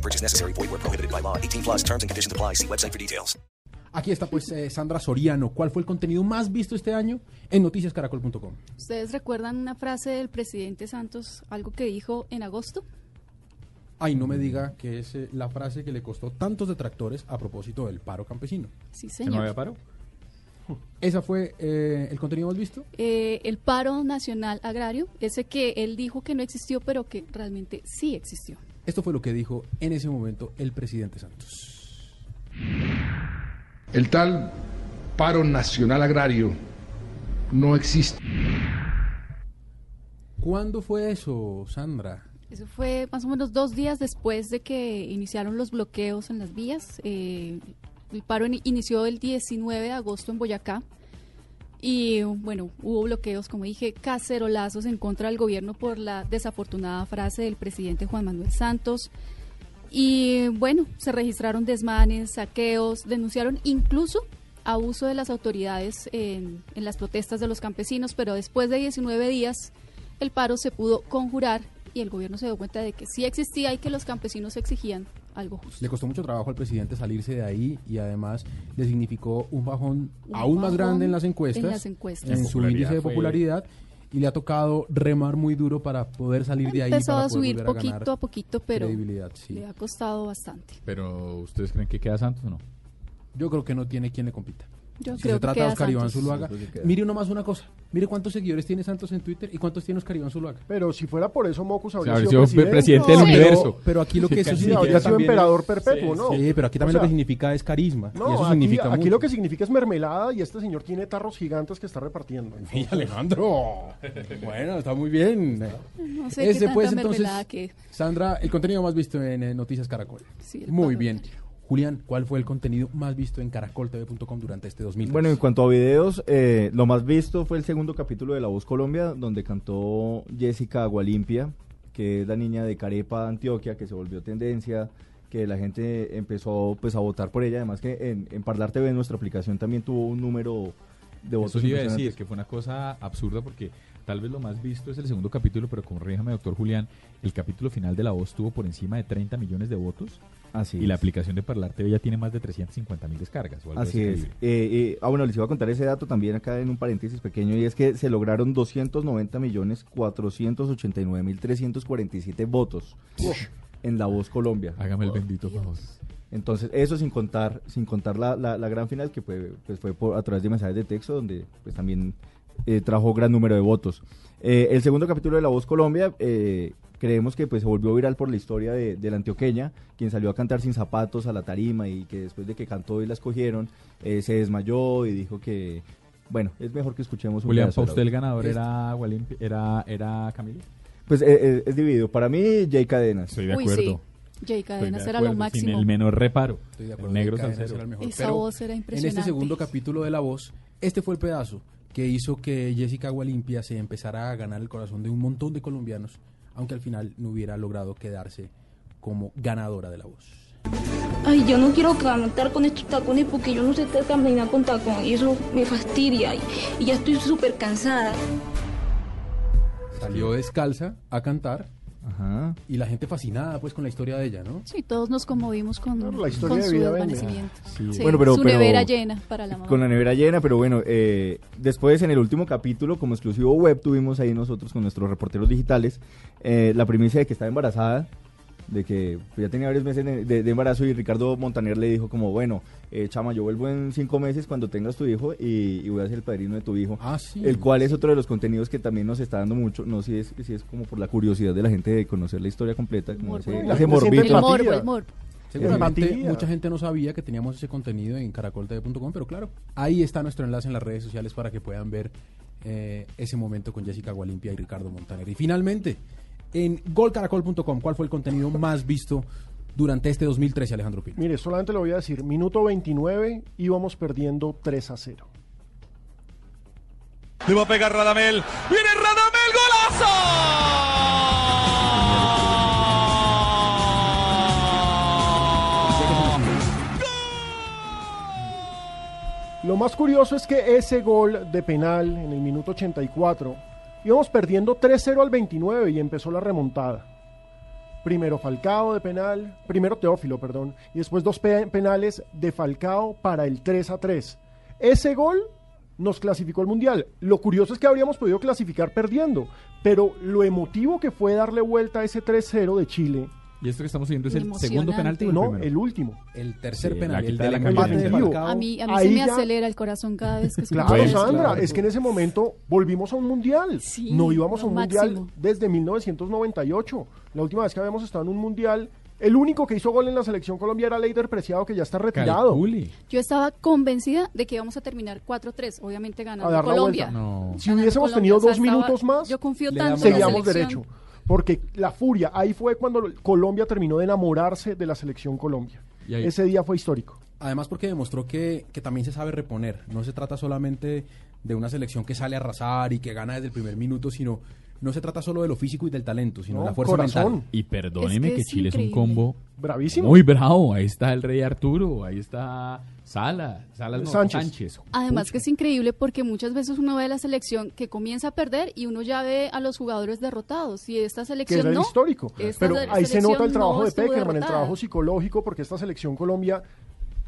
No purchase necessary. Void where prohibited by law. 18 plus terms and conditions apply. See website for details. Aquí está pues eh, Sandra Soriano. ¿Cuál fue el contenido más visto este año en noticiascaracol.com? ¿Ustedes recuerdan una frase del presidente Santos, algo que dijo en agosto? Ay, no me diga que es eh, la frase que le costó tantos detractores a propósito del paro campesino. Sí, ¿Que señor. no había paro? ¿Esa fue eh, el contenido más visto? Eh, el paro nacional agrario, ese que él dijo que no existió, pero que realmente sí existió. Esto fue lo que dijo en ese momento el presidente Santos. El tal paro nacional agrario no existe. ¿Cuándo fue eso, Sandra? Eso fue más o menos dos días después de que iniciaron los bloqueos en las vías. Eh, el paro in- inició el 19 de agosto en Boyacá. Y bueno, hubo bloqueos, como dije, cacerolazos en contra del gobierno por la desafortunada frase del presidente Juan Manuel Santos. Y bueno, se registraron desmanes, saqueos, denunciaron incluso abuso de las autoridades en, en las protestas de los campesinos, pero después de 19 días el paro se pudo conjurar y el gobierno se dio cuenta de que sí existía y que los campesinos exigían algo justo. Le costó mucho trabajo al presidente salirse de ahí y además le significó un bajón Un aún más grande en las encuestas, en las encuestas. en La su índice de popularidad y le ha tocado remar muy duro para poder salir de ahí Empezó a subir a poquito a poquito, pero sí. le ha costado bastante. Pero ¿ustedes creen que queda Santos o no? Yo creo que no tiene quien le compita. Yo si creo se que trata de Oscar Iván. Zuluaga, que mire nomás una cosa. Mire cuántos seguidores tiene Santos en Twitter y cuántos tiene Oscar Iván Zuluaga. Pero si fuera por eso, Mocus habría habría sido sido presidente. presidente del universo. Pero, pero aquí lo que eso Sí, significa habría sido emperador es- perpetuo, ¿no? Sí, pero aquí también O lo que significa es carisma. No, y eso aquí, significa aquí mucho. lo que significa es mermelada y este señor tiene tarros gigantes que está repartiendo. Sí, Alejandro. bueno, está muy bien. No sé qué Ese tanta pues entonces, que... Sandra, el contenido más visto en eh, Noticias Caracol. Sí, muy bien. Julián, ¿cuál fue el contenido más visto en caracoltv.com durante este 2003? Bueno, en cuanto a videos, eh, lo más visto fue el segundo capítulo de La Voz Colombia, donde cantó Jessica Agualimpia, que es la niña de Carepa, Antioquia, que se volvió tendencia, que la gente empezó pues a votar por ella. Además que en, en Parlar TV, nuestra aplicación, también tuvo un número de votos Eso sí iba a decir, que fue una cosa absurda porque tal vez lo más visto es el segundo capítulo, pero corríjame, doctor Julián, el capítulo final de La Voz tuvo por encima de 30 millones de votos Así y la aplicación de Parlar TV ya tiene más de 350 mil descargas. O algo Así es. Eh, eh, ah, bueno, les iba a contar ese dato también acá en un paréntesis pequeño y es que se lograron 290 millones 489 mil 347 votos en La Voz Colombia. Hágame el bendito favor. Entonces, eso sin contar, sin contar la, la, la gran final que fue, pues fue por, a través de mensajes de texto, donde pues también eh, trajo gran número de votos. Eh, el segundo capítulo de La Voz Colombia, eh, creemos que pues se volvió viral por la historia de, de la antioqueña, quien salió a cantar sin zapatos a la tarima y que después de que cantó y la escogieron, eh, se desmayó y dijo que, bueno, es mejor que escuchemos un Julián, pedazo ¿para de la usted el ganador Este. era, era, era Camilo? Pues eh, eh, es dividido. Para mí, Jay Cadenas. Estoy de Uy, acuerdo. sí. Jay Cadenas de era lo máximo. Sin el menor reparo. Estoy de El acuerdo. negro que Cadenas era el mejor. Esa Pero voz era En impresionante. este segundo capítulo de La Voz, este fue el pedazo que hizo que Jessica Agualimpia se empezara a ganar el corazón de un montón de colombianos, aunque al final no hubiera logrado quedarse como ganadora de La Voz. Ay, yo no quiero cantar con estos tacones porque yo no sé caminar con tacón y eso me fastidia y, y ya estoy súper cansada. Salió descalza a cantar Ajá. y la gente fascinada pues con la historia de ella, ¿no? Sí, todos nos conmovimos con, Claro, la historia con de su vida desvanecimiento. Sí, Bueno, pero- su pero- nevera llena para la mamá. Con la nevera llena, pero bueno, eh, después en el último capítulo, como exclusivo web, tuvimos ahí nosotros con nuestros reporteros digitales eh, la primicia de que estaba embarazada, de que pues, ya tenía varios meses de, de- de embarazo y Ricardo Montaner le dijo como, bueno, eh, chama, yo vuelvo en cinco meses cuando tengas tu hijo y, y voy a ser el padrino de tu hijo. Ah, sí. El cual es otro de los contenidos que también nos está dando mucho, no sé si es, si es como por la curiosidad de la gente de conocer la historia completa, como Morbo. ese, La ese morbito. Seguramente mucha gente no sabía que teníamos ese contenido en caracoltv.com, pero claro, ahí está nuestro enlace en las redes sociales para que puedan ver eh, ese momento con Jessica Gualimpia y Ricardo Montaner. Y finalmente, en golcaracol.com, ¿cuál fue el contenido más visto durante este 2013, Alejandro Pino? Mire, solamente le voy a decir, minuto 29 íbamos perdiendo 3 a 0. Le va a pegar Radamel. ¡Viene Radamel! Lo más curioso es que ese gol de penal en el minuto 84, íbamos perdiendo 3-0 al 29 y empezó la remontada. Primero Falcao de penal, primero Teófilo, perdón, y después dos pe- penales de Falcao para el 3 a 3. Ese gol nos clasificó al Mundial. Lo curioso es que habríamos podido clasificar perdiendo, pero lo emotivo que fue darle vuelta a ese 3-0 de Chile. ¿Y esto que estamos viendo es el segundo penalti o el No, primero? el último. El tercer Sí, penal, la el de la. Falcao. A mí, a mí Ahí se me ya- acelera el corazón cada vez que escucho Claro. Sandra, Claro. es que en ese momento volvimos a un mundial. Sí, no íbamos a un mundial máximo. desde 1998. La última vez que habíamos estado en un mundial, el único que hizo gol en la selección Colombia era Leider Preciado, que ya está retirado. Yo estaba convencida de que íbamos a terminar 4-3, obviamente ganando Colombia. No. Si Ganando hubiésemos Colombia, tenido o sea, dos estaba- minutos más, Yo confío tanto damos en la seguíamos selección. derecho. Porque la furia, ahí fue cuando Colombia terminó de enamorarse de la selección Colombia. Y ahí- Ese día fue histórico. Además porque demostró que, que también se sabe reponer. No se trata solamente de una selección que sale a arrasar y que gana desde el primer minuto, sino no se trata solo de lo físico y del talento, sino No, de la fuerza corazón. mental. Y perdóneme Es que que, es Chile es un combo Bravísimo. muy bravo. Ahí está el Rey Arturo, ahí está Sala, Salas no, Sánchez. Sánchez. Además Pucha. que es increíble porque muchas veces uno ve la selección que comienza a perder y uno ya ve a los jugadores derrotados y esta que selección era el no. histórico. Esta Pero ahí se nota el trabajo no de Peckerman, el trabajo psicológico, porque esta selección Colombia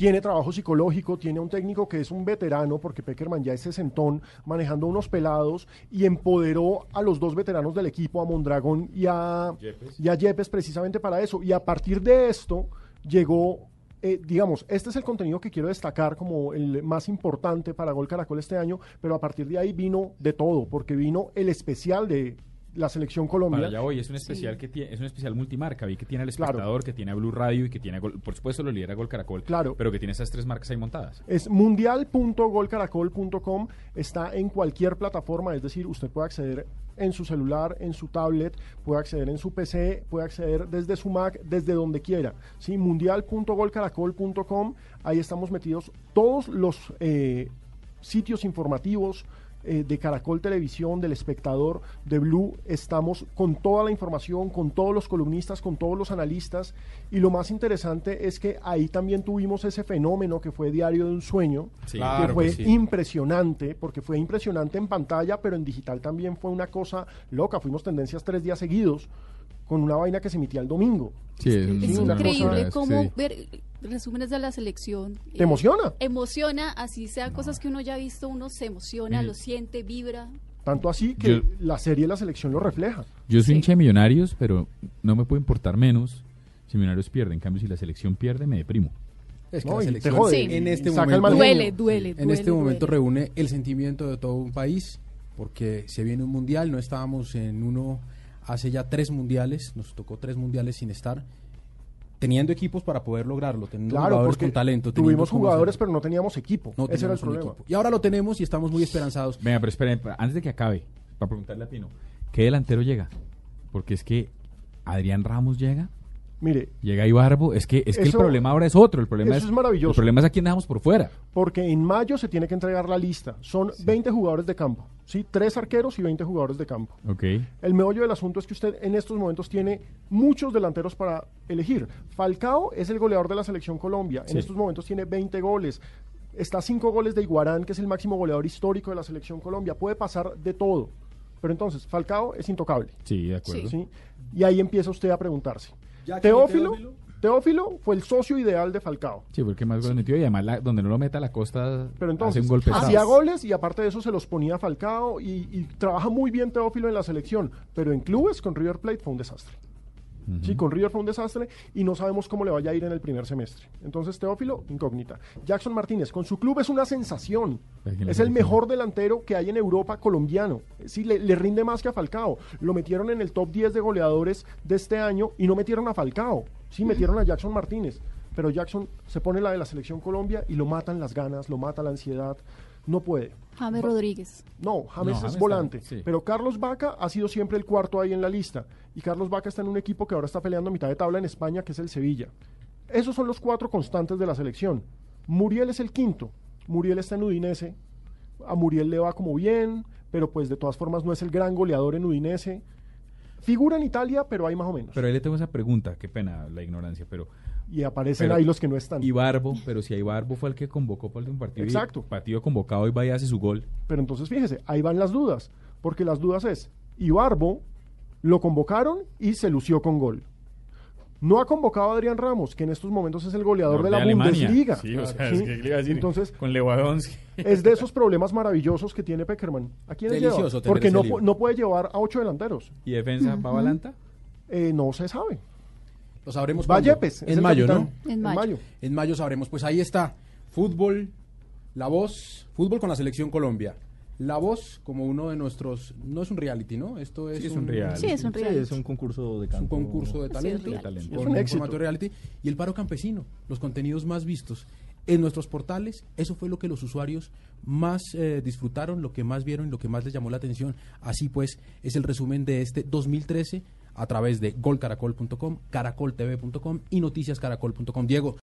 tiene trabajo psicológico, tiene un técnico que es un veterano, porque Peckerman ya es sesentón, manejando unos pelados, y empoderó a los dos veteranos del equipo, a Mondragón y a Yepes. y a Yepes, precisamente para eso. Y a partir de esto llegó, eh, digamos, este es el contenido que quiero destacar como el más importante para Gol Caracol este año, pero a partir de ahí vino de todo, porque vino el especial de la selección Colombia. Para allá hoy es un especial que tiene, es un especial multimarca, vi que tiene el Claro. espectador, que tiene a Blue Radio y que tiene a Gol- por supuesto lo lidera Gol Caracol, Claro. pero que tiene esas tres marcas ahí montadas. Es mundial.golcaracol.com, está en cualquier plataforma, es decir, usted puede acceder en su celular, en su tablet, puede acceder en su PC, puede acceder desde su Mac, desde donde quiera. ¿sí? Mundial.golcaracol.com, ahí estamos metidos todos los eh, sitios informativos, eh, de Caracol Televisión, del espectador, de Blue, estamos con toda la información, con todos los columnistas, con todos los analistas, y lo más interesante es que ahí también tuvimos ese fenómeno que fue Diario de un Sueño, Sí. que Claro fue que sí. impresionante, porque fue impresionante en pantalla, pero en digital también fue una cosa loca, fuimos tendencias tres días seguidos, con una vaina que se emitía el domingo. Sí, es, Es una increíble cómo sí. ver resúmenes de la selección. ¿Te eh, emociona? Emociona, así sean cosas que uno ya ha visto, uno se emociona, lo siente, vibra. Tanto así que Yo- la serie de la selección lo refleja. Yo soy Sí. hincha de Millonarios, pero no me puede importar menos si Millonarios pierde. En cambio, si la selección pierde, me deprimo. Es que No, la selección jode, Sí. en este saca momento. Duele, duele, en duele, este momento duele. reúne el sentimiento de todo un país porque se viene un mundial, no estábamos en uno hace ya tres mundiales, nos tocó tres mundiales sin estar teniendo equipos para poder lograrlo, teniendo Claro, jugadores porque con talento, tuvimos jugadores, pero no teníamos equipo. no Ese era el problema. equipo. Y ahora lo tenemos y estamos muy esperanzados. Venga, pero esperen, antes de que acabe, para preguntarle a Pino, ¿qué delantero llega? Porque es que Adrián Ramos llega, Mire, llega Ibarbo, es que, es que el problema ahora es otro, el problema eso es, es maravilloso. El problema es a quién dejamos por fuera. porque en mayo se tiene que entregar la lista. Son 20 jugadores de campo, ¿sí? Tres arqueros y 20 jugadores de campo. Ok. El meollo del asunto es que usted en estos momentos tiene muchos delanteros para elegir. Falcao es el goleador de la selección Colombia. Sí. En estos momentos tiene 20 goles. Está a 5 goles de Iguarán, que es el máximo goleador histórico de la selección Colombia. Puede pasar de todo. Pero entonces, Falcao es intocable. Sí, de acuerdo. ¿sí? Y ahí empieza usted a preguntarse. Teófilo, Teófilo. Teófilo fue el socio ideal de Falcao. Sí, porque más goles metió y además la- donde no lo meta la costa Pero hace entonces, un golpe. hacía goles y aparte de eso se los ponía Falcao y, y trabaja muy bien Teófilo en la selección, pero en clubes con River Plate fue un desastre. Sí, con River fue un desastre y no sabemos cómo le vaya a ir en el primer semestre. Entonces, Teófilo, incógnita. Jackson Martínez, con su club es una sensación. Es el mejor delantero que hay en Europa colombiano. Sí, le, le rinde más que a Falcao. Lo metieron en el top 10 de goleadores de este año y no metieron a Falcao. Sí, metieron a Jackson Martínez. pero Jackson se pone la de la selección Colombia y lo matan las ganas, lo mata la ansiedad, no puede. James Rodríguez. No, James No, es James volante, está- sí. pero Carlos Vaca ha sido siempre el cuarto ahí en la lista y Carlos Vaca está en un equipo que ahora está peleando a mitad de tabla en España, que es el Sevilla. Esos son los cuatro constantes de la selección. Muriel es el quinto. Muriel está en Udinese. A Muriel le va como bien, pero pues de todas formas no es el gran goleador en Udinese. Figura en Italia, pero hay más o menos. Pero ahí le tengo esa pregunta, qué pena la ignorancia, pero... y aparecen pero- ahí los que no están. Ibarbo, pero si a Ibarbo fue el que convocó para el último partido. y Exacto. Partido convocado y va y hace su gol. Pero entonces fíjese, ahí van las dudas, porque las dudas es, Ibarbo lo convocaron y se lució con gol. No ha convocado a Adrián Ramos, que en estos momentos es el goleador de la Alemania. Bundesliga. Sí, o sea, ¿sí? es que, ¿qué le iba a decir? Entonces, con Lewandowski. es de esos problemas maravillosos que tiene Peckerman. ¿A quiénes lleva? Porque no, no puede llevar a ocho delanteros. ¿Y defensa, Pavalanta? Eh, no se sabe. Lo sabremos Va cuándo. Yepes, es en mayo, capitán. ¿no? En mayo. En mayo sabremos. Pues ahí está. Fútbol, la voz, fútbol con la selección Colombia. La voz como uno de nuestros, no es un reality, ¿no? Esto es, Sí, es un reality. Sí, es un Sí, es un concurso de es un concurso de Sí, talento, es con un éxito. formato de reality y el paro campesino, los contenidos más vistos en nuestros portales, eso fue lo que los usuarios más eh, disfrutaron, lo que más vieron, lo que más les llamó la atención. Así pues, es el resumen de este 2013 a través de golcaracol.com, caracoltv.com y noticiascaracol.com. Diego,